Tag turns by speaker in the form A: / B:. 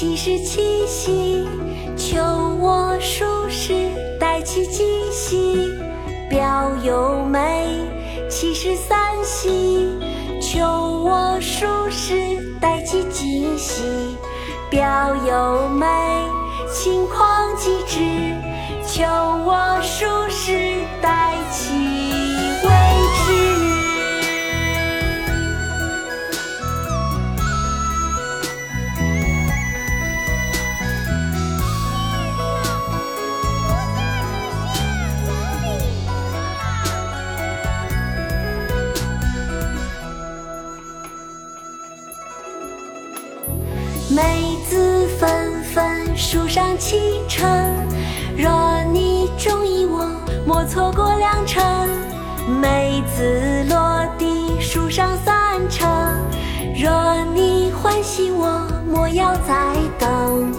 A: 七十七夕求我书事带起惊喜表又美七十三夕求我书事带起惊喜表又美心旷吉致梅子纷纷，树上七成。若你中意我，莫错过良辰。梅子落地，树上三成。若你欢喜我，莫要再等。